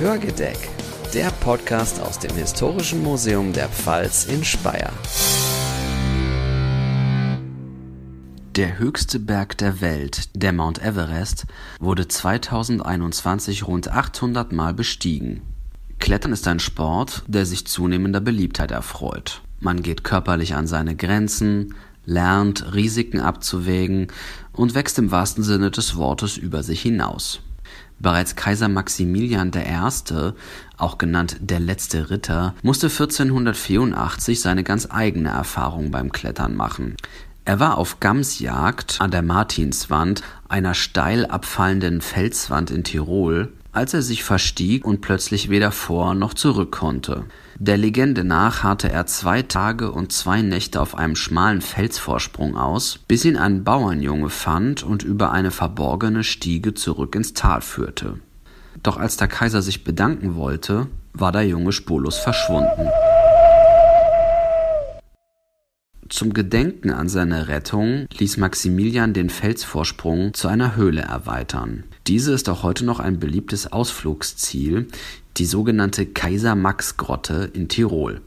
Hörgedeck, der Podcast aus dem Historischen Museum der Pfalz in Speyer. Der höchste Berg der Welt, der Mount Everest, wurde 2021 rund 800 Mal bestiegen. Klettern ist ein Sport, der sich zunehmender Beliebtheit erfreut. Man geht körperlich an seine Grenzen, lernt Risiken abzuwägen und wächst im wahrsten Sinne des Wortes über sich hinaus. Bereits Kaiser Maximilian I., auch genannt der letzte Ritter, musste 1484 seine ganz eigene Erfahrung beim Klettern machen. Er war auf Gamsjagd an der Martinswand, einer steil abfallenden Felswand in Tirol, als er sich verstieg und plötzlich weder vor noch zurück konnte. Der Legende nach harrte er zwei Tage und zwei Nächte auf einem schmalen Felsvorsprung aus, bis ihn ein Bauernjunge fand und über eine verborgene Stiege zurück ins Tal führte. Doch als der Kaiser sich bedanken wollte, war der Junge spurlos verschwunden. Zum Gedenken an seine Rettung ließ Maximilian den Felsvorsprung zu einer Höhle erweitern. Diese ist auch heute noch ein beliebtes Ausflugsziel, die sogenannte Kaiser-Max-Grotte in Tirol.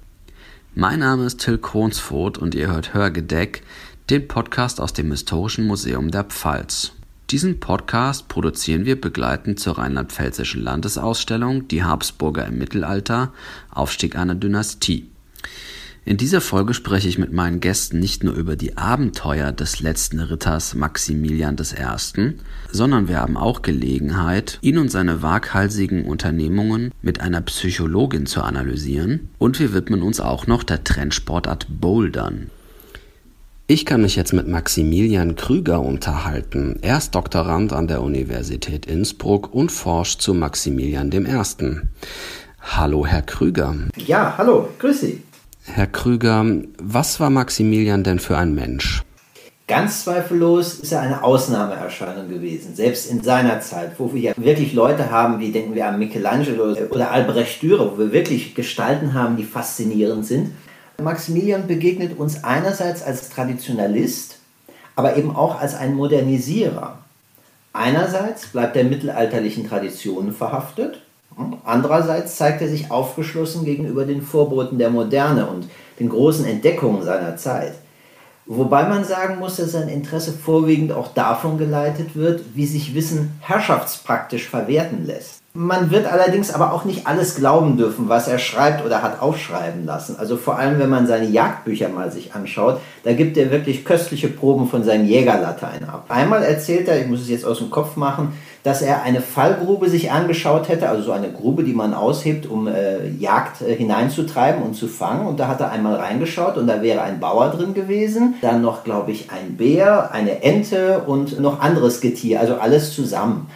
Mein Name ist Till Kronsfurt und ihr hört Hörgedeck, den Podcast aus dem Historischen Museum der Pfalz. Diesen Podcast produzieren wir begleitend zur rheinland-pfälzischen Landesausstellung Die Habsburger im Mittelalter, Aufstieg einer Dynastie. In dieser Folge spreche ich mit meinen Gästen nicht nur über die Abenteuer des letzten Ritters Maximilian I., sondern wir haben auch Gelegenheit, ihn und seine waghalsigen Unternehmungen mit einer Psychologin zu analysieren und wir widmen uns auch noch der Trendsportart Bouldern. Ich kann mich jetzt mit Maximilian Krüger unterhalten. Er ist Doktorand an der Universität Innsbruck und forscht zu Maximilian I. Hallo, Herr Krüger. Ja, hallo, grüß Sie. Herr Krüger, was war Maximilian denn für ein Mensch? Ganz zweifellos ist er eine Ausnahmeerscheinung gewesen, selbst in seiner Zeit, wo wir ja wirklich Leute haben, wie denken wir an Michelangelo oder Albrecht Dürer, wo wir wirklich Gestalten haben, die faszinierend sind. Maximilian begegnet uns einerseits als Traditionalist, aber eben auch als ein Modernisierer. Einerseits bleibt er mittelalterlichen Traditionen verhaftet Andererseits zeigt er sich aufgeschlossen gegenüber den Vorboten der Moderne und den großen Entdeckungen seiner Zeit. Wobei man sagen muss, dass sein Interesse vorwiegend auch davon geleitet wird, wie sich Wissen herrschaftspraktisch verwerten lässt. Man wird allerdings aber auch nicht alles glauben dürfen, was er schreibt oder hat aufschreiben lassen. Also vor allem, wenn man seine Jagdbücher mal sich anschaut, da gibt er wirklich köstliche Proben von seinen Jägerlatein ab. Einmal erzählt er, ich muss es jetzt aus dem Kopf machen, dass er eine Fallgrube sich angeschaut hätte, also so eine Grube, die man aushebt, um äh, Jagd äh, hineinzutreiben und zu fangen. Und da hat er einmal reingeschaut und da wäre ein Bauer drin gewesen, dann noch, glaube ich, ein Bär, eine Ente und noch anderes Getier, also alles zusammen.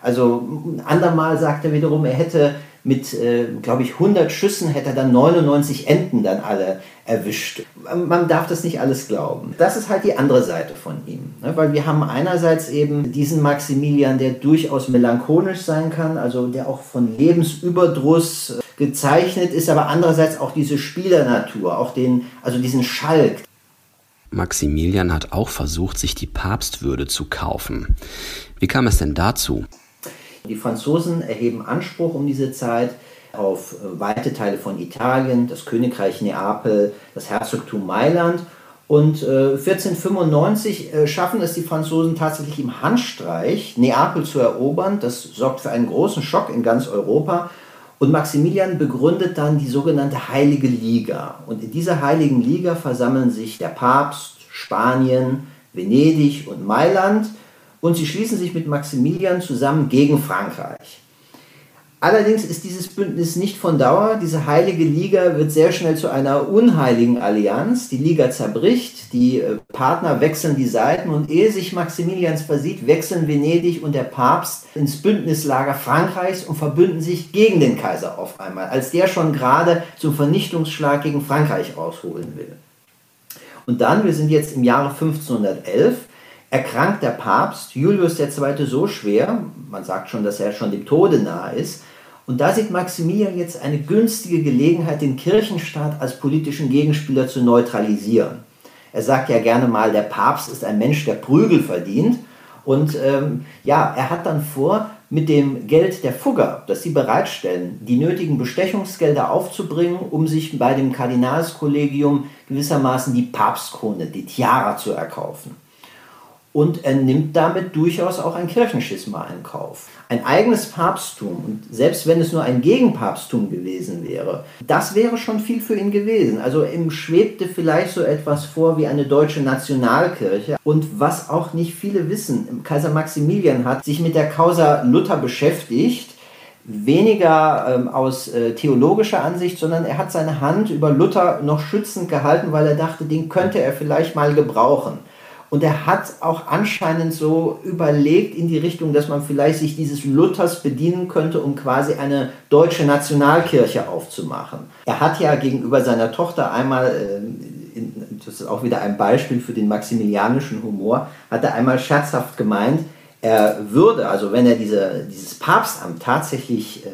Also ein andermal sagt er wiederum, er hätte mit, äh, glaube ich, 100 Schüssen hätte er dann 99 Enten dann alle erwischt. Man darf das nicht alles glauben. Das ist halt die andere Seite von ihm. Ne? Weil wir haben einerseits eben diesen Maximilian, der durchaus melancholisch sein kann, also der auch von Lebensüberdruss äh, gezeichnet ist, aber andererseits auch diese Spielernatur, auch den, also diesen Schalk. Maximilian hat auch versucht, sich die Papstwürde zu kaufen. Wie kam es denn dazu? Die Franzosen erheben Anspruch um diese Zeit auf äh, weite Teile von Italien, das Königreich Neapel, das Herzogtum Mailand. Und äh, 1495 äh, schaffen es die Franzosen tatsächlich im Handstreich, Neapel zu erobern. Das sorgt für einen großen Schock in ganz Europa. Und Maximilian begründet dann die sogenannte Heilige Liga. Und in dieser Heiligen Liga versammeln sich der Papst, Spanien, Venedig und Mailand und sie schließen sich mit Maximilian zusammen gegen Frankreich. Allerdings ist dieses Bündnis nicht von Dauer. Diese heilige Liga wird sehr schnell zu einer unheiligen Allianz. Die Liga zerbricht, die äh, Partner wechseln die Seiten und ehe sich Maximilians versieht, wechseln Venedig und der Papst ins Bündnislager Frankreichs und verbünden sich gegen den Kaiser auf einmal, als der schon gerade zum Vernichtungsschlag gegen Frankreich rausholen will. Und dann, wir sind jetzt im Jahre 1511, erkrankt der Papst Julius II. so schwer, man sagt schon, dass er schon dem Tode nahe ist, und da sieht Maximilian jetzt eine günstige Gelegenheit, den Kirchenstaat als politischen Gegenspieler zu neutralisieren. Er sagt ja gerne mal, der Papst ist ein Mensch, der Prügel verdient. Und ähm, ja, er hat dann vor, mit dem Geld der Fugger, das sie bereitstellen, die nötigen Bestechungsgelder aufzubringen, um sich bei dem Kardinalskollegium gewissermaßen die Papstkrone, die Tiara zu erkaufen und er nimmt damit durchaus auch ein Kirchenschisma in Kauf. Ein eigenes Papsttum, und selbst wenn es nur ein Gegenpapsttum gewesen wäre, das wäre schon viel für ihn gewesen. Also ihm schwebte vielleicht so etwas vor wie eine deutsche Nationalkirche. Und was auch nicht viele wissen, Kaiser Maximilian hat sich mit der Causa Luther beschäftigt, weniger ähm, aus äh, theologischer Ansicht, sondern er hat seine Hand über Luther noch schützend gehalten, weil er dachte, den könnte er vielleicht mal gebrauchen. Und er hat auch anscheinend so überlegt in die Richtung, dass man vielleicht sich dieses Luthers bedienen könnte, um quasi eine deutsche Nationalkirche aufzumachen. Er hat ja gegenüber seiner Tochter einmal, äh, das ist auch wieder ein Beispiel für den maximilianischen Humor, hat er einmal scherzhaft gemeint, er würde, also wenn er diese, dieses Papstamt tatsächlich äh,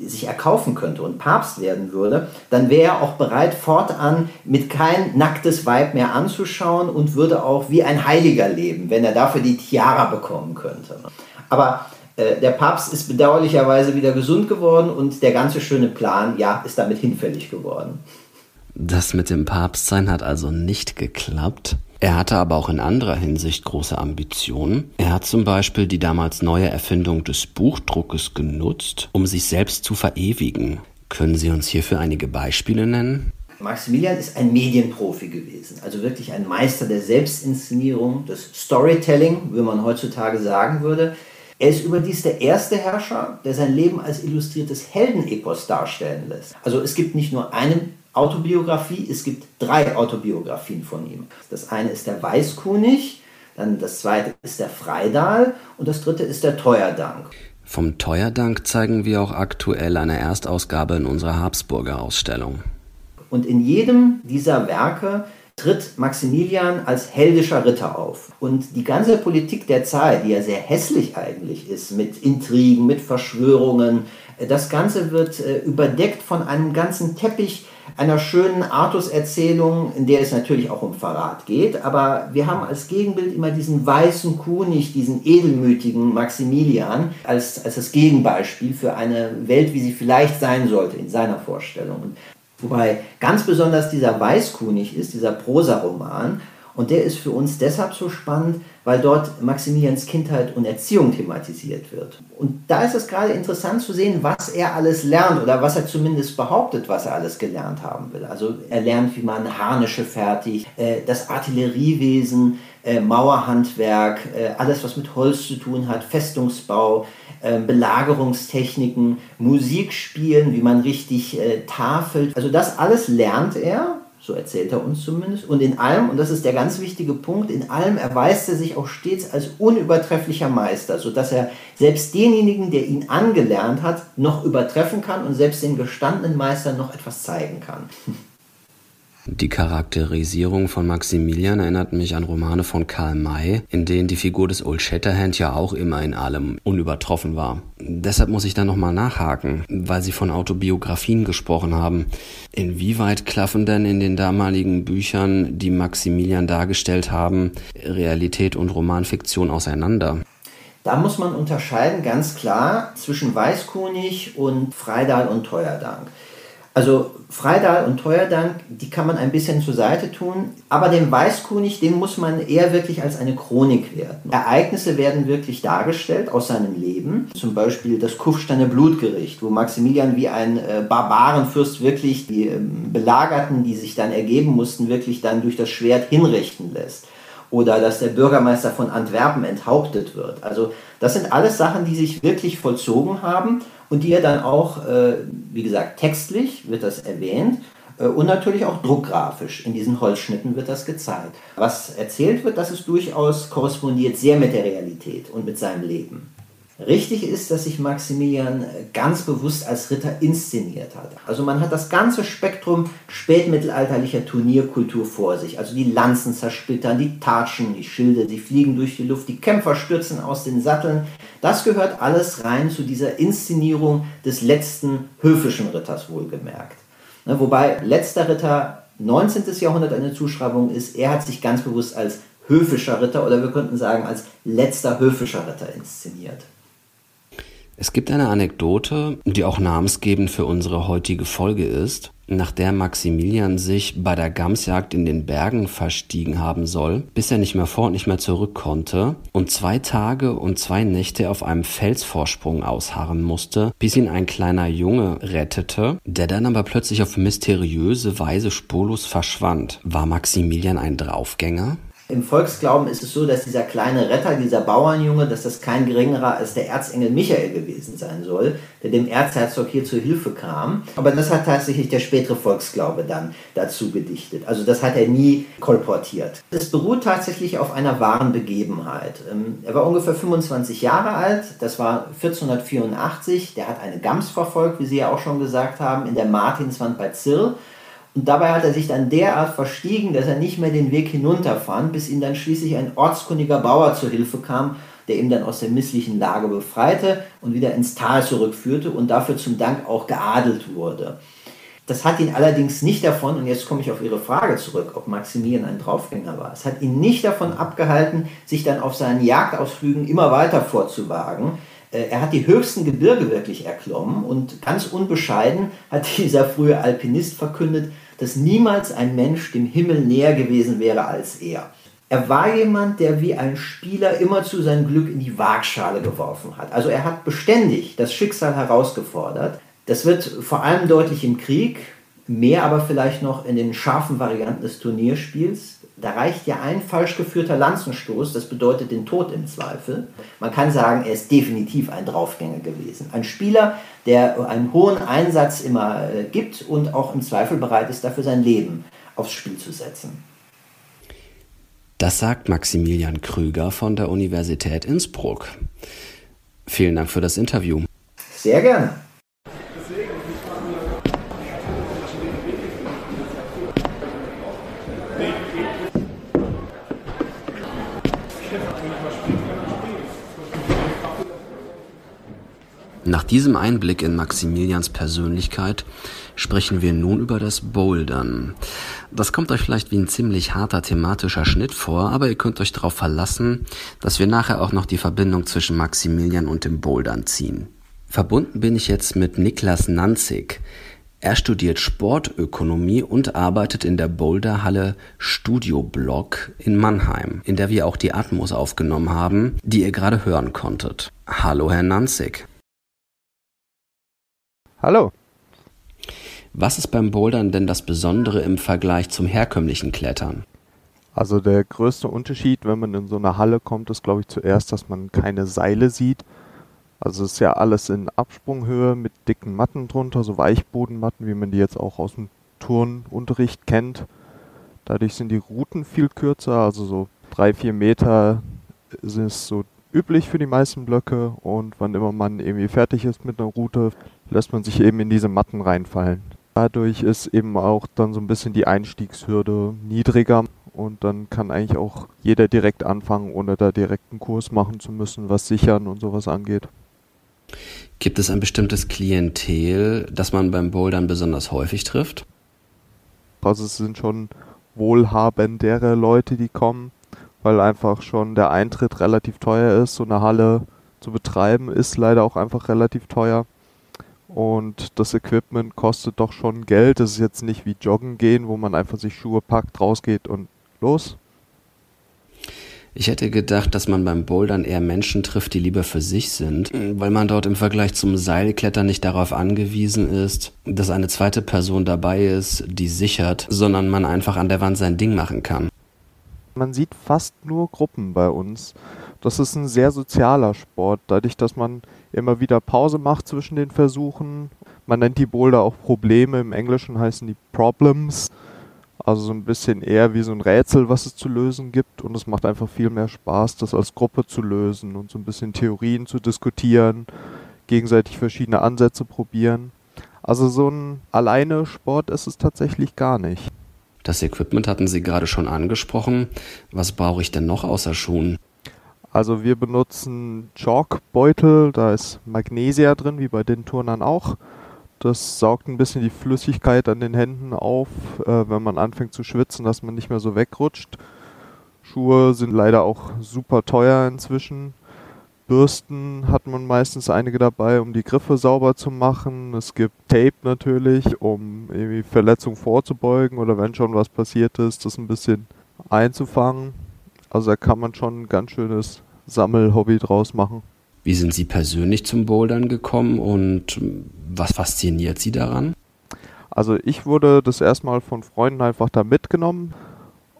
sich erkaufen könnte und Papst werden würde, dann wäre er auch bereit, fortan mit kein nacktes Weib mehr anzuschauen und würde auch wie ein Heiliger leben, wenn er dafür die Tiara bekommen könnte. Aber äh, der Papst ist bedauerlicherweise wieder gesund geworden und der ganze schöne Plan, ja, ist damit hinfällig geworden. Das mit dem Papstsein hat also nicht geklappt. Er hatte aber auch in anderer Hinsicht große Ambitionen. Er hat zum Beispiel die damals neue Erfindung des Buchdruckes genutzt, um sich selbst zu verewigen. Können Sie uns hierfür einige Beispiele nennen? Maximilian ist ein Medienprofi gewesen, also wirklich ein Meister der Selbstinszenierung, des Storytelling, wie man heutzutage sagen würde. Er ist überdies der erste Herrscher, der sein Leben als illustriertes Heldenepos darstellen lässt. Also es gibt nicht nur einen Autobiografie. Es gibt drei Autobiografien von ihm. Das eine ist der Weißkunig, dann das zweite ist der Freidal und das dritte ist der Teuerdank. Vom Teuerdank zeigen wir auch aktuell eine Erstausgabe in unserer Habsburger Ausstellung. Und in jedem dieser Werke tritt Maximilian als heldischer Ritter auf. Und die ganze Politik der Zeit, die ja sehr hässlich eigentlich ist, mit Intrigen, mit Verschwörungen, das Ganze wird äh, überdeckt von einem ganzen Teppich einer schönen Artus-Erzählung, in der es natürlich auch um Verrat geht, aber wir haben als Gegenbild immer diesen weißen Kunig, diesen edelmütigen Maximilian als, als das Gegenbeispiel für eine Welt, wie sie vielleicht sein sollte in seiner Vorstellung. Wobei ganz besonders dieser Weißkunig ist, dieser Prosaroman, und der ist für uns deshalb so spannend, weil dort Maximilians Kindheit und Erziehung thematisiert wird. Und da ist es gerade interessant zu sehen, was er alles lernt oder was er zumindest behauptet, was er alles gelernt haben will. Also er lernt, wie man Harnische fertigt, äh, das Artilleriewesen, äh, Mauerhandwerk, äh, alles, was mit Holz zu tun hat, Festungsbau, Belagerungstechniken, Musik spielen, wie man richtig tafelt. Also das alles lernt er so erzählt er uns zumindest. Und in allem, und das ist der ganz wichtige Punkt, in allem erweist er sich auch stets als unübertrefflicher Meister, sodass er selbst denjenigen, der ihn angelernt hat, noch übertreffen kann und selbst den gestandenen Meister noch etwas zeigen kann. Die Charakterisierung von Maximilian erinnert mich an Romane von Karl May, in denen die Figur des Old Shatterhand ja auch immer in allem unübertroffen war. Deshalb muss ich da nochmal nachhaken, weil Sie von Autobiografien gesprochen haben. Inwieweit klaffen denn in den damaligen Büchern, die Maximilian dargestellt haben, Realität und Romanfiktion auseinander? Da muss man unterscheiden ganz klar zwischen Weißkunig und Freidal und Teuerdank. Also Freidal und Teuerdank, die kann man ein bisschen zur Seite tun, aber den Weißkunig, den muss man eher wirklich als eine Chronik werten. Ereignisse werden wirklich dargestellt aus seinem Leben, zum Beispiel das Kufsteiner Blutgericht, wo Maximilian wie ein äh, Barbarenfürst wirklich die äh, Belagerten, die sich dann ergeben mussten, wirklich dann durch das Schwert hinrichten lässt oder dass der Bürgermeister von Antwerpen enthauptet wird. Also das sind alles Sachen, die sich wirklich vollzogen haben und die er dann auch, äh, wie gesagt, textlich wird das erwähnt äh, und natürlich auch druckgrafisch. In diesen Holzschnitten wird das gezeigt. Was erzählt wird, das ist durchaus korrespondiert sehr mit der Realität und mit seinem Leben. Richtig ist, dass sich Maximilian ganz bewusst als Ritter inszeniert hat. Also man hat das ganze Spektrum spätmittelalterlicher Turnierkultur vor sich. Also die Lanzen zersplittern, die Tatschen, die Schilde, sie fliegen durch die Luft, die Kämpfer stürzen aus den Satteln. Das gehört alles rein zu dieser Inszenierung des letzten höfischen Ritters wohlgemerkt. Ne, wobei letzter Ritter 19. Jahrhundert eine Zuschreibung ist, er hat sich ganz bewusst als höfischer Ritter oder wir könnten sagen als letzter höfischer Ritter inszeniert. Es gibt eine Anekdote, die auch namensgebend für unsere heutige Folge ist, nach der Maximilian sich bei der Gamsjagd in den Bergen verstiegen haben soll, bis er nicht mehr vor und nicht mehr zurück konnte und zwei Tage und zwei Nächte auf einem Felsvorsprung ausharren musste, bis ihn ein kleiner Junge rettete, der dann aber plötzlich auf mysteriöse Weise spurlos verschwand. War Maximilian ein Draufgänger? Im Volksglauben ist es so, dass dieser kleine Retter, dieser Bauernjunge, dass das kein geringerer als der Erzengel Michael gewesen sein soll, der dem Erzherzog hier zur Hilfe kam. Aber das hat tatsächlich der spätere Volksglaube dann dazu gedichtet. Also das hat er nie kolportiert. Es beruht tatsächlich auf einer wahren Begebenheit. Ähm, er war ungefähr 25 Jahre alt, das war 1484. Der hat eine Gams verfolgt, wie Sie ja auch schon gesagt haben, in der Martinswand bei Zirl und dabei hat er sich dann derart verstiegen, dass er nicht mehr den Weg hinunterfand, bis ihm dann schließlich ein ortskundiger Bauer zu Hilfe kam, der ihn dann aus der misslichen Lage befreite und wieder ins Tal zurückführte und dafür zum Dank auch geadelt wurde. Das hat ihn allerdings nicht davon, und jetzt komme ich auf Ihre Frage zurück, ob Maximilian ein Draufgänger war, es hat ihn nicht davon abgehalten, sich dann auf seinen Jagdausflügen immer weiter vorzuwagen. Äh, er hat die höchsten Gebirge wirklich erklommen und ganz unbescheiden hat dieser frühe Alpinist verkündet, dass niemals ein Mensch dem Himmel näher gewesen wäre als er. Er war jemand, der wie ein Spieler immer zu seinem Glück in die Waagschale geworfen hat. Also er hat beständig das Schicksal herausgefordert. Das wird vor allem deutlich im Krieg, mehr aber vielleicht noch in den scharfen Varianten des Turnierspiels. Da reicht ja ein falsch geführter Lanzenstoß, das bedeutet den Tod im Zweifel. Man kann sagen, er ist definitiv ein Draufgänger gewesen. Ein Spieler, der einen hohen Einsatz immer äh, gibt und auch im Zweifel bereit ist, dafür sein Leben aufs Spiel zu setzen. Das sagt Maximilian Krüger von der Universität Innsbruck. Vielen Dank für das Interview. Sehr gerne. Nach diesem Einblick in Maximilians Persönlichkeit sprechen wir nun über das Bouldern. Das kommt euch vielleicht wie ein ziemlich harter thematischer Schnitt vor, aber ihr könnt euch darauf verlassen, dass wir nachher auch noch die Verbindung zwischen Maximilian und dem Bouldern ziehen. Verbunden bin ich jetzt mit Niklas Nanzig. Er studiert Sportökonomie und arbeitet in der Boulderhalle Studio Block in Mannheim, in der wir auch die Atmos aufgenommen haben, die ihr gerade hören konntet. Hallo, Herr Nanzig. Hallo. Was ist beim Bouldern denn das Besondere im Vergleich zum herkömmlichen Klettern? Also der größte Unterschied, wenn man in so eine Halle kommt, ist glaube ich zuerst, dass man keine Seile sieht. Also es ist ja alles in Absprunghöhe mit dicken Matten drunter, so Weichbodenmatten, wie man die jetzt auch aus dem Turnunterricht kennt. Dadurch sind die Routen viel kürzer, also so drei, vier Meter sind es so üblich für die meisten Blöcke und wann immer man irgendwie fertig ist mit einer Route, lässt man sich eben in diese Matten reinfallen. Dadurch ist eben auch dann so ein bisschen die Einstiegshürde niedriger und dann kann eigentlich auch jeder direkt anfangen, ohne da direkt einen Kurs machen zu müssen, was Sichern und sowas angeht. Gibt es ein bestimmtes Klientel, das man beim Bouldern besonders häufig trifft? Also es sind schon wohlhabendere Leute, die kommen weil einfach schon der Eintritt relativ teuer ist. So eine Halle zu betreiben ist leider auch einfach relativ teuer. Und das Equipment kostet doch schon Geld. Das ist jetzt nicht wie Joggen gehen, wo man einfach sich Schuhe packt, rausgeht und los. Ich hätte gedacht, dass man beim Bouldern eher Menschen trifft, die lieber für sich sind, weil man dort im Vergleich zum Seilklettern nicht darauf angewiesen ist, dass eine zweite Person dabei ist, die sichert, sondern man einfach an der Wand sein Ding machen kann man sieht fast nur Gruppen bei uns. Das ist ein sehr sozialer Sport, dadurch, dass man immer wieder Pause macht zwischen den Versuchen. Man nennt die Boulder auch Probleme, im Englischen heißen die Problems. Also so ein bisschen eher wie so ein Rätsel, was es zu lösen gibt. Und es macht einfach viel mehr Spaß, das als Gruppe zu lösen und so ein bisschen Theorien zu diskutieren, gegenseitig verschiedene Ansätze probieren. Also so ein alleine Sport ist es tatsächlich gar nicht. Das Equipment hatten Sie gerade schon angesprochen. Was brauche ich denn noch außer Schuhen? Also wir benutzen Chalkbeutel, da ist Magnesia drin, wie bei den Turnern auch. Das saugt ein bisschen die Flüssigkeit an den Händen auf, äh, wenn man anfängt zu schwitzen, dass man nicht mehr so wegrutscht. Handschuhe sind leider auch super teuer inzwischen. Bürsten hat man meistens einige dabei, um die Griffe sauber zu machen. Es gibt Tape natürlich, um irgendwie Verletzungen vorzubeugen oder wenn schon was passiert ist, das ein bisschen einzufangen. Also da kann man schon ein ganz schönes Sammelhobby draus machen. Wie sind Sie persönlich zum Bouldern gekommen und was fasziniert Sie daran? Also ich wurde das erstmal von Freunden einfach da mitgenommen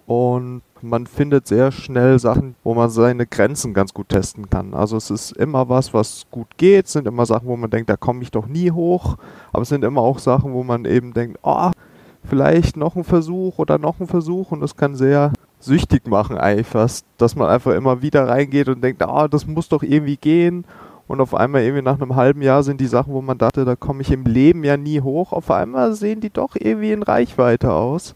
und man findet sehr schnell Sachen, wo man seine Grenzen ganz gut testen kann. Also es ist immer was, was gut geht, es sind immer Sachen, wo man denkt, da komme ich doch nie hoch, aber es sind immer auch Sachen, wo man eben denkt, oh, vielleicht noch ein Versuch oder noch ein Versuch und das kann sehr süchtig machen eigentlich fast, dass man einfach immer wieder reingeht und denkt, ah, das muss doch irgendwie gehen und auf einmal irgendwie nach einem halben Jahr sind die Sachen, wo man dachte, da komme ich im Leben ja nie hoch, auf einmal sehen die doch irgendwie in Reichweite aus.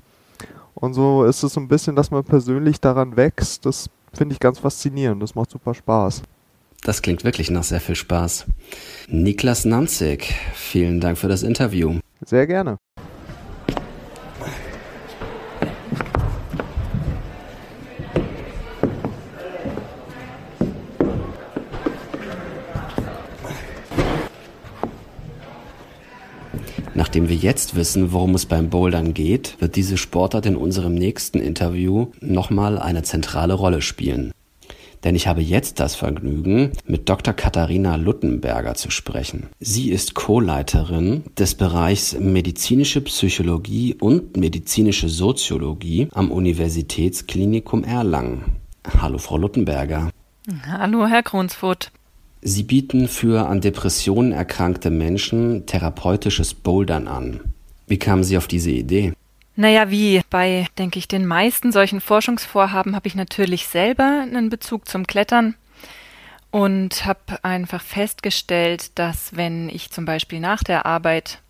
Und so ist es so ein bisschen, dass man persönlich daran wächst. Das finde ich ganz faszinierend. Das macht super Spaß. Das klingt wirklich nach sehr viel Spaß. Niklas Nanzig, vielen Dank für das Interview. Sehr gerne. Nachdem wir jetzt wissen, worum es beim Bouldern geht, wird diese Sportart in unserem nächsten Interview nochmal eine zentrale Rolle spielen. Denn ich habe jetzt das Vergnügen, mit Dr. Katharina Luttenberger zu sprechen. Sie ist Co-Leiterin des Bereichs medizinische Psychologie und medizinische Soziologie am Universitätsklinikum Erlangen. Hallo, Frau Luttenberger. Hallo, Herr Kronsfurt. Sie bieten für an Depressionen erkrankte Menschen therapeutisches Bouldern an. Wie kamen Sie auf diese Idee? Naja, wie bei, denke ich, den meisten solchen Forschungsvorhaben habe ich natürlich selber einen Bezug zum Klettern und habe einfach festgestellt, dass wenn ich zum Beispiel nach der Arbeit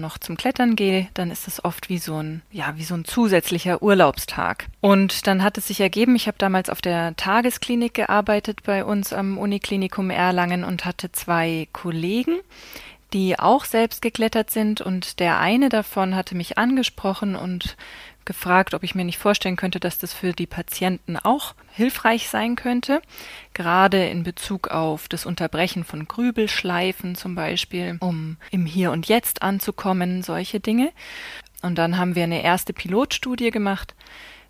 noch zum Klettern gehe, dann ist es oft wie so ein, ja, wie so ein zusätzlicher Urlaubstag. Und dann hat es sich ergeben, ich habe damals auf der Tagesklinik gearbeitet bei uns am Uniklinikum Erlangen und hatte zwei Kollegen, die auch selbst geklettert sind und der eine davon hatte mich angesprochen und gefragt, ob ich mir nicht vorstellen könnte, dass das für die Patienten auch hilfreich sein könnte, gerade in Bezug auf das Unterbrechen von Grübelschleifen zum Beispiel, um im Hier und Jetzt anzukommen, solche Dinge. Und dann haben wir eine erste Pilotstudie gemacht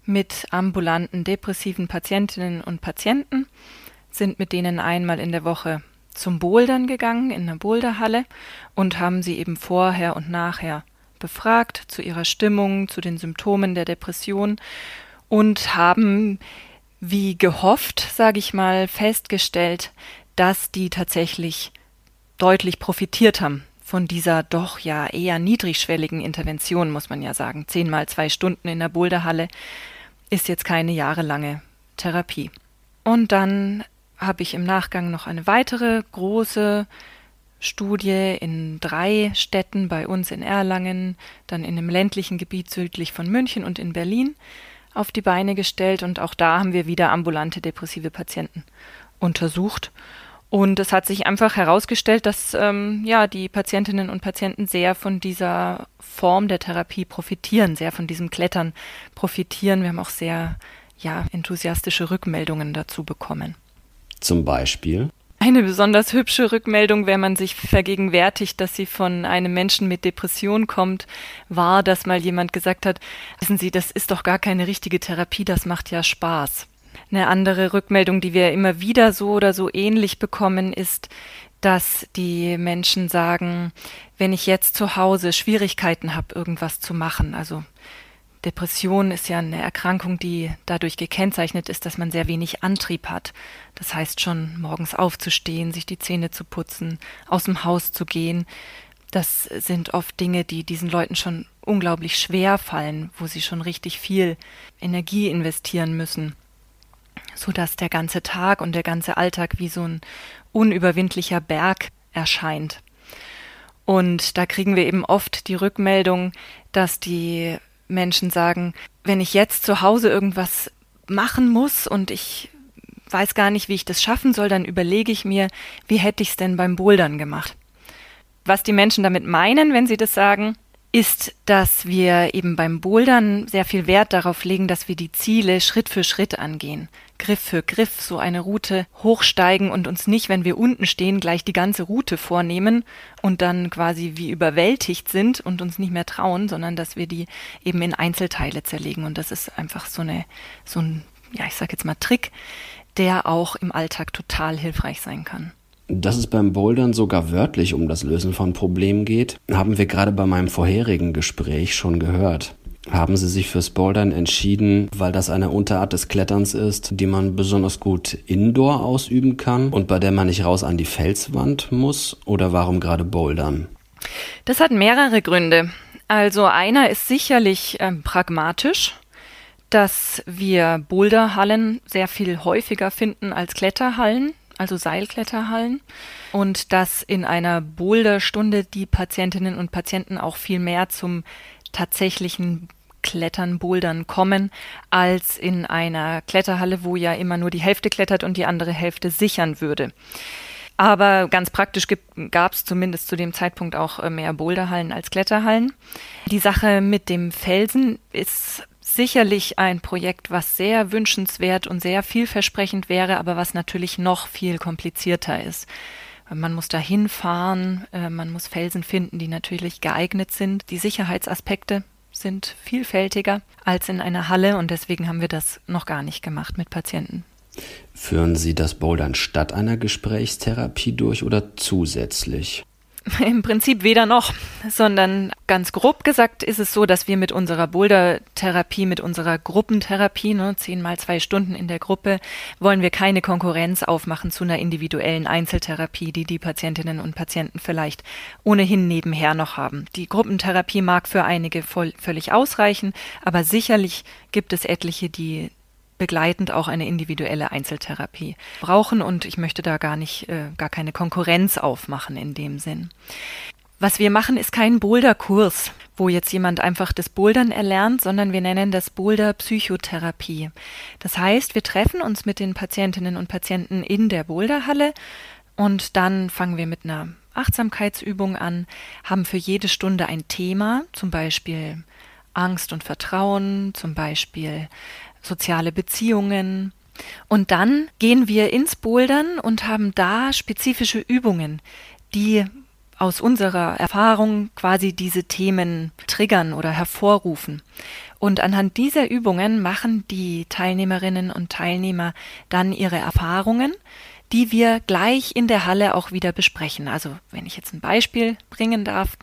mit ambulanten depressiven Patientinnen und Patienten, sind mit denen einmal in der Woche zum Bouldern gegangen in der Boulderhalle und haben sie eben vorher und nachher befragt zu ihrer Stimmung, zu den Symptomen der Depression und haben, wie gehofft, sage ich mal, festgestellt, dass die tatsächlich deutlich profitiert haben von dieser doch ja eher niedrigschwelligen Intervention, muss man ja sagen. Zehnmal zwei Stunden in der Boulderhalle ist jetzt keine jahrelange Therapie. Und dann habe ich im Nachgang noch eine weitere große Studie in drei Städten, bei uns in Erlangen, dann in einem ländlichen Gebiet südlich von München und in Berlin auf die Beine gestellt und auch da haben wir wieder ambulante depressive Patienten untersucht. Und es hat sich einfach herausgestellt, dass ähm, ja die Patientinnen und Patienten sehr von dieser Form der Therapie profitieren, sehr von diesem Klettern profitieren. Wir haben auch sehr ja enthusiastische Rückmeldungen dazu bekommen. Zum Beispiel? Eine besonders hübsche Rückmeldung, wenn man sich vergegenwärtigt, dass sie von einem Menschen mit Depression kommt, war, dass mal jemand gesagt hat, wissen Sie, das ist doch gar keine richtige Therapie, das macht ja Spaß. Eine andere Rückmeldung, die wir immer wieder so oder so ähnlich bekommen, ist, dass die Menschen sagen, wenn ich jetzt zu Hause Schwierigkeiten habe, irgendwas zu machen, also Depression ist ja eine Erkrankung, die dadurch gekennzeichnet ist, dass man sehr wenig Antrieb hat. Das heißt schon, morgens aufzustehen, sich die Zähne zu putzen, aus dem Haus zu gehen. Das sind oft Dinge, die diesen Leuten schon unglaublich schwer fallen, wo sie schon richtig viel Energie investieren müssen, sodass der ganze Tag und der ganze Alltag wie so ein unüberwindlicher Berg erscheint. Und da kriegen wir eben oft die Rückmeldung, dass die Menschen sagen, wenn ich jetzt zu Hause irgendwas machen muss und ich weiß gar nicht, wie ich das schaffen soll, dann überlege ich mir, wie hätte ich es denn beim Bouldern gemacht. Was die Menschen damit meinen, wenn sie das sagen, ist, dass wir eben beim Bouldern sehr viel Wert darauf legen, dass wir die Ziele Schritt für Schritt angehen. Griff für Griff so eine Route hochsteigen und uns nicht, wenn wir unten stehen, gleich die ganze Route vornehmen und dann quasi wie überwältigt sind und uns nicht mehr trauen, sondern dass wir die eben in Einzelteile zerlegen. Und das ist einfach so eine, so ein, ja, ich sag jetzt mal Trick, der auch im Alltag total hilfreich sein kann. Dass es beim Bouldern sogar wörtlich um das Lösen von Problemen geht, haben wir gerade bei meinem vorherigen Gespräch schon gehört. Haben Sie sich fürs Bouldern entschieden, weil das eine Unterart des Kletterns ist, die man besonders gut indoor ausüben kann und bei der man nicht raus an die Felswand muss? Oder warum gerade Bouldern? Das hat mehrere Gründe. Also einer ist sicherlich äh, pragmatisch, dass wir Boulderhallen sehr viel häufiger finden als Kletterhallen also Seilkletterhallen. Und dass in einer Boulderstunde die Patientinnen und Patienten auch viel mehr zum tatsächlichen Klettern, Bouldern kommen, als in einer Kletterhalle, wo ja immer nur die Hälfte klettert und die andere Hälfte sichern würde. Aber ganz praktisch gab es zumindest zu dem Zeitpunkt auch äh, mehr Boulderhallen als Kletterhallen. Die Sache mit dem Felsen ist sicherlich ein Projekt, was sehr wünschenswert und sehr vielversprechend wäre, aber was natürlich noch viel komplizierter ist. Man muss da hinfahren, äh, man muss Felsen finden, die natürlich geeignet sind. Die Sicherheitsaspekte sind vielfältiger als in einer Halle und deswegen haben wir das noch gar nicht gemacht mit Patienten. Führen Sie das Bouldern statt einer Gesprächstherapie durch oder zusätzlich? Im Prinzip weder noch, sondern ganz grob gesagt ist es so, dass wir mit unserer Boulder-Therapie, mit unserer Gruppentherapie, ne, zehn mal zwei Stunden in der Gruppe, wollen wir keine Konkurrenz aufmachen zu einer individuellen Einzeltherapie, die die Patientinnen und Patienten vielleicht ohnehin nebenher noch haben. Die Gruppentherapie mag für einige voll, völlig ausreichen, aber sicherlich gibt es etliche, die begleitend auch eine individuelle Einzeltherapie brauchen und ich möchte da gar nicht, äh, gar keine Konkurrenz aufmachen in dem Sinn. Was wir machen, ist kein Boulder-Kurs, wo jetzt jemand einfach das Bouldern erlernt, sondern wir nennen das Boulder-Psychotherapie. Das heißt, wir treffen uns mit den Patientinnen und Patienten in der Boulderhalle und dann fangen wir mit einer Achtsamkeitsübung an, haben für jede Stunde ein Thema, zum Beispiel Angst und Vertrauen, zum Beispiel soziale Beziehungen. Und dann gehen wir ins Bouldern und haben da spezifische Übungen, die aus unserer Erfahrung quasi diese Themen triggern oder hervorrufen. Und anhand dieser Übungen machen die Teilnehmerinnen und Teilnehmer dann ihre Erfahrungen, die wir gleich in der Halle auch wieder besprechen. Also wenn ich jetzt ein Beispiel bringen darf,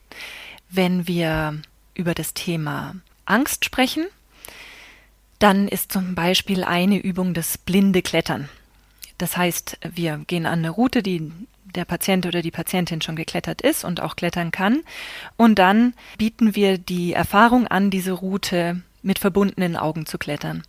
wenn wir über das Thema Angst sprechen, dann ist zum Beispiel eine Übung das blinde Klettern. Das heißt, wir gehen an eine Route, die der Patient oder die Patientin schon geklettert ist und auch klettern kann. Und dann bieten wir die Erfahrung an, diese Route mit verbundenen Augen zu klettern.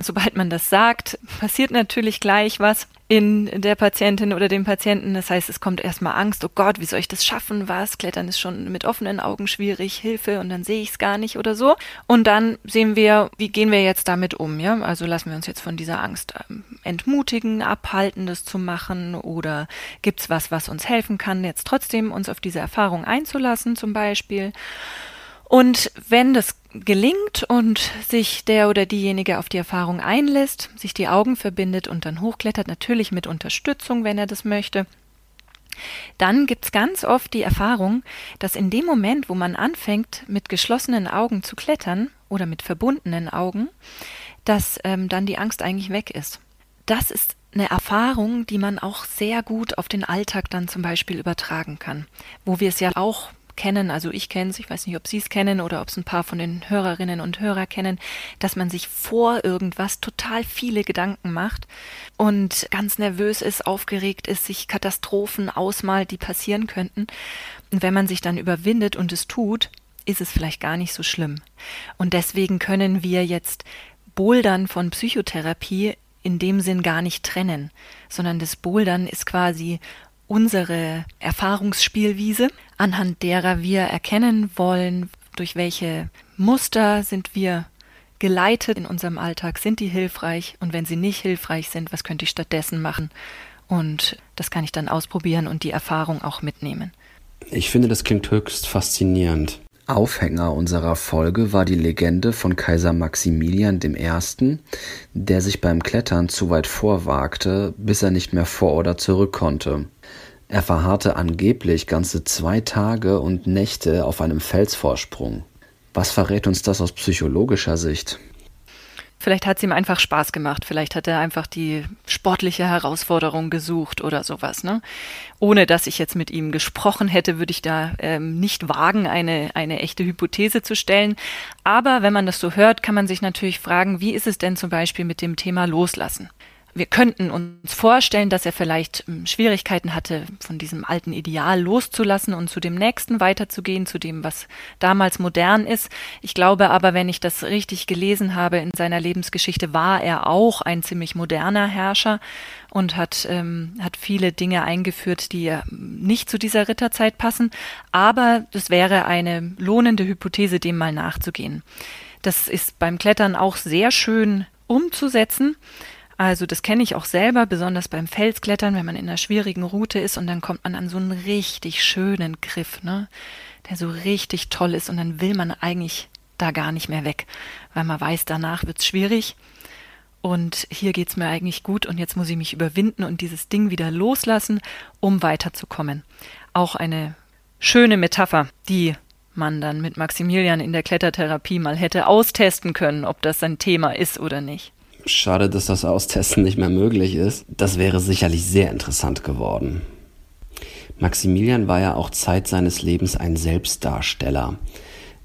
Sobald man das sagt, passiert natürlich gleich was in der Patientin oder dem Patienten. Das heißt, es kommt erstmal Angst, oh Gott, wie soll ich das schaffen? Was? Klettern ist schon mit offenen Augen schwierig, Hilfe und dann sehe ich es gar nicht oder so. Und dann sehen wir, wie gehen wir jetzt damit um, ja? Also lassen wir uns jetzt von dieser Angst ähm, entmutigen, abhalten, das zu machen oder gibt es was, was uns helfen kann, jetzt trotzdem uns auf diese Erfahrung einzulassen zum Beispiel. Und wenn das gelingt und sich der oder diejenige auf die Erfahrung einlässt, sich die Augen verbindet und dann hochklettert, natürlich mit Unterstützung, wenn er das möchte, dann gibt's ganz oft die Erfahrung, dass in dem Moment, wo man anfängt, mit geschlossenen Augen zu klettern oder mit verbundenen Augen, dass ähm, dann die Angst eigentlich weg ist. Das ist eine Erfahrung, die man auch sehr gut auf den Alltag dann zum Beispiel übertragen kann, wo wir es ja auch kennen, also ich kenne es, ich weiß nicht, ob Sie es kennen oder ob es ein paar von den Hörerinnen und Hörer kennen, dass man sich vor irgendwas total viele Gedanken macht und ganz nervös ist, aufgeregt ist, sich Katastrophen ausmalt, die passieren könnten. Und wenn man sich dann überwindet und es tut, ist es vielleicht gar nicht so schlimm. Und deswegen können wir jetzt Bouldern von Psychotherapie in dem Sinn gar nicht trennen, sondern das Bouldern ist quasi unsere Erfahrungsspielwiese, anhand derer wir erkennen wollen, durch welche Muster sind wir geleitet in unserem Alltag, sind die hilfreich und wenn sie nicht hilfreich sind, was könnte ich stattdessen machen? Und das kann ich dann ausprobieren und die Erfahrung auch mitnehmen. Ich finde, das klingt höchst faszinierend. Aufhänger unserer Folge war die Legende von Kaiser Maximilian I., der sich beim Klettern zu weit vorwagte, bis er nicht mehr vor oder zurück konnte. Er verharrte angeblich ganze zwei Tage und Nächte auf einem Felsvorsprung. Was verrät uns das aus psychologischer Sicht? Vielleicht hat es ihm einfach Spaß gemacht. Vielleicht hat er einfach die sportliche Herausforderung gesucht oder sowas. Ne? Ohne dass ich jetzt mit ihm gesprochen hätte, würde ich da ähm, nicht wagen, eine, eine echte Hypothese zu stellen. Aber wenn man das so hört, kann man sich natürlich fragen, wie ist es denn zum Beispiel mit dem Thema Loslassen? Wir könnten uns vorstellen, dass er vielleicht ähm, Schwierigkeiten hatte, von diesem alten Ideal loszulassen und zu dem nächsten weiterzugehen, zu dem, was damals modern ist. Ich glaube aber, wenn ich das richtig gelesen habe in seiner Lebensgeschichte, war er auch ein ziemlich moderner Herrscher und hat, ähm, hat viele Dinge eingeführt, die nicht zu dieser Ritterzeit passen. Aber es wäre eine lohnende Hypothese, dem mal nachzugehen. Das ist beim Klettern auch sehr schön umzusetzen. Also das kenne ich auch selber, besonders beim Felsklettern, wenn man in einer schwierigen Route ist und dann kommt man an so einen richtig schönen Griff, ne, der so richtig toll ist und dann will man eigentlich da gar nicht mehr weg, weil man weiß, danach wird's schwierig und hier geht's mir eigentlich gut und jetzt muss ich mich überwinden und dieses Ding wieder loslassen, um weiterzukommen. Auch eine schöne Metapher, die man dann mit Maximilian in der Klettertherapie mal hätte austesten können, ob das sein Thema ist oder nicht. Schade, dass das Austesten nicht mehr möglich ist. Das wäre sicherlich sehr interessant geworden. Maximilian war ja auch Zeit seines Lebens ein Selbstdarsteller.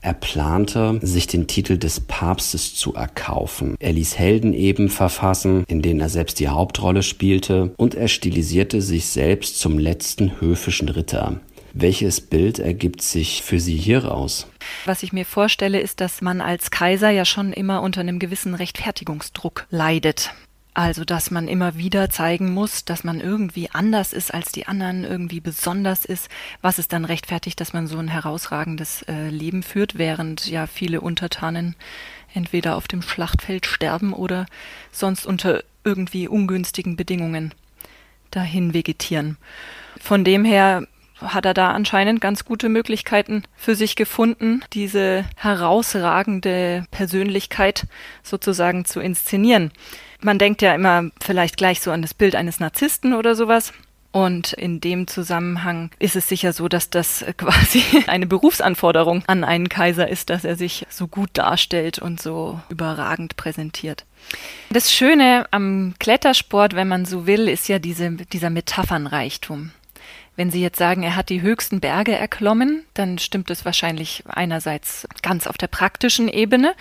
Er plante, sich den Titel des Papstes zu erkaufen. Er ließ Helden eben verfassen, in denen er selbst die Hauptrolle spielte, und er stilisierte sich selbst zum letzten höfischen Ritter. Welches Bild ergibt sich für Sie hieraus? Was ich mir vorstelle, ist, dass man als Kaiser ja schon immer unter einem gewissen Rechtfertigungsdruck leidet. Also, dass man immer wieder zeigen muss, dass man irgendwie anders ist als die anderen, irgendwie besonders ist, was es dann rechtfertigt, dass man so ein herausragendes äh, Leben führt, während ja viele Untertanen entweder auf dem Schlachtfeld sterben oder sonst unter irgendwie ungünstigen Bedingungen dahin vegetieren. Von dem her hat er da anscheinend ganz gute Möglichkeiten für sich gefunden, diese herausragende Persönlichkeit sozusagen zu inszenieren. Man denkt ja immer vielleicht gleich so an das Bild eines Narzissten oder sowas. Und in dem Zusammenhang ist es sicher so, dass das quasi eine Berufsanforderung an einen Kaiser ist, dass er sich so gut darstellt und so überragend präsentiert. Das Schöne am Klettersport, wenn man so will, ist ja diese, dieser Metaphernreichtum. Wenn Sie jetzt sagen, er hat die höchsten Berge erklommen, dann stimmt es wahrscheinlich einerseits ganz auf der praktischen Ebene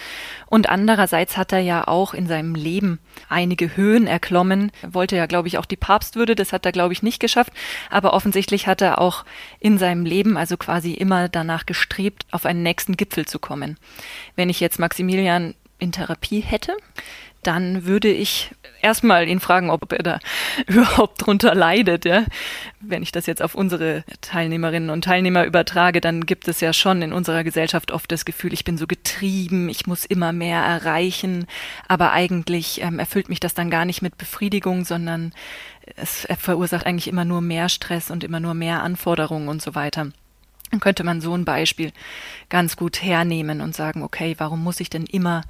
und andererseits hat er ja auch in seinem Leben einige Höhen erklommen. Er wollte ja, glaube ich, auch die Papstwürde, das hat er, glaube ich, nicht geschafft, aber offensichtlich hat er auch in seinem Leben also quasi immer danach gestrebt, auf einen nächsten Gipfel zu kommen. Wenn ich jetzt Maximilian in Therapie hätte, dann würde ich erstmal ihn fragen, ob er da überhaupt drunter leidet. Ja? Wenn ich das jetzt auf unsere Teilnehmerinnen und Teilnehmer übertrage, dann gibt es ja schon in unserer Gesellschaft oft das Gefühl, ich bin so getrieben, ich muss immer mehr erreichen, aber eigentlich ähm, erfüllt mich das dann gar nicht mit Befriedigung, sondern es verursacht eigentlich immer nur mehr Stress und immer nur mehr Anforderungen und so weiter. Dann könnte man so ein Beispiel ganz gut hernehmen und sagen, okay, warum muss ich denn immer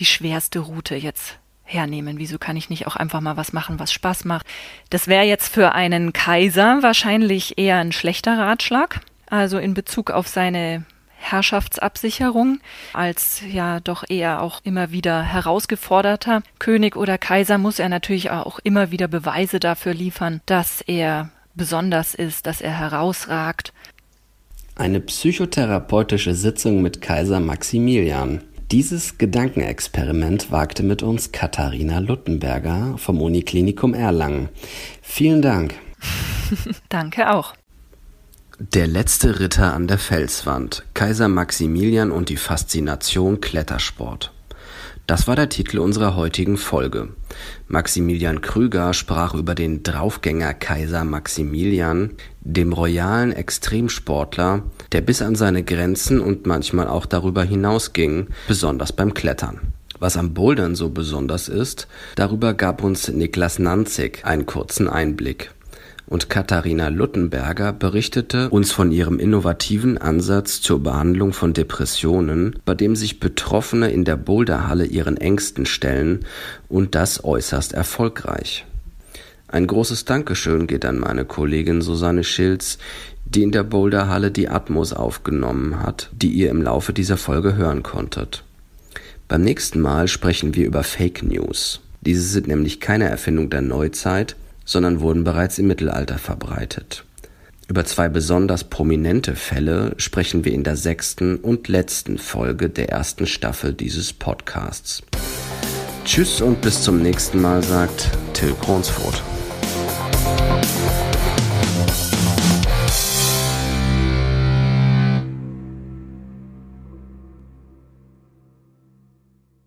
die schwerste Route jetzt hernehmen? Wieso kann ich nicht auch einfach mal was machen, was Spaß macht? Das wäre jetzt für einen Kaiser wahrscheinlich eher ein schlechter Ratschlag, also in Bezug auf seine Herrschaftsabsicherung als ja doch eher auch immer wieder herausgeforderter König oder Kaiser muss er natürlich auch immer wieder Beweise dafür liefern, dass er besonders ist, dass er herausragt. Eine psychotherapeutische Sitzung mit Kaiser Maximilian. Dieses Gedankenexperiment wagte mit uns Katharina Luttenberger vom Uniklinikum Erlangen. Vielen Dank. Danke auch. Der letzte Ritter an der Felswand. Kaiser Maximilian und die Faszination Klettersport. Das war der Titel unserer heutigen Folge. Maximilian Krüger sprach über den Draufgänger Kaiser Maximilian, dem royalen Extremsportler, der bis an seine Grenzen und manchmal auch darüber hinausging, besonders beim Klettern. Was am Bouldern so besonders ist, darüber gab uns Niklas Nanzig einen kurzen Einblick. Und Katharina Luttenberger berichtete uns von ihrem innovativen Ansatz zur Behandlung von Depressionen, bei dem sich Betroffene in der Boulderhalle ihren Ängsten stellen und das äußerst erfolgreich. Ein großes Dankeschön geht an meine Kollegin Susanne Schilz, die in der Boulderhalle die Atmos aufgenommen hat, die ihr im Laufe dieser Folge hören konntet. Beim nächsten Mal sprechen wir über Fake News. Diese sind nämlich keine Erfindung der Neuzeit, sondern wurden bereits im Mittelalter verbreitet. Über zwei besonders prominente Fälle sprechen wir in der sechsten und letzten Folge der ersten Staffel dieses Podcasts. Tschüss und bis zum nächsten Mal, sagt Till Kronsfurt.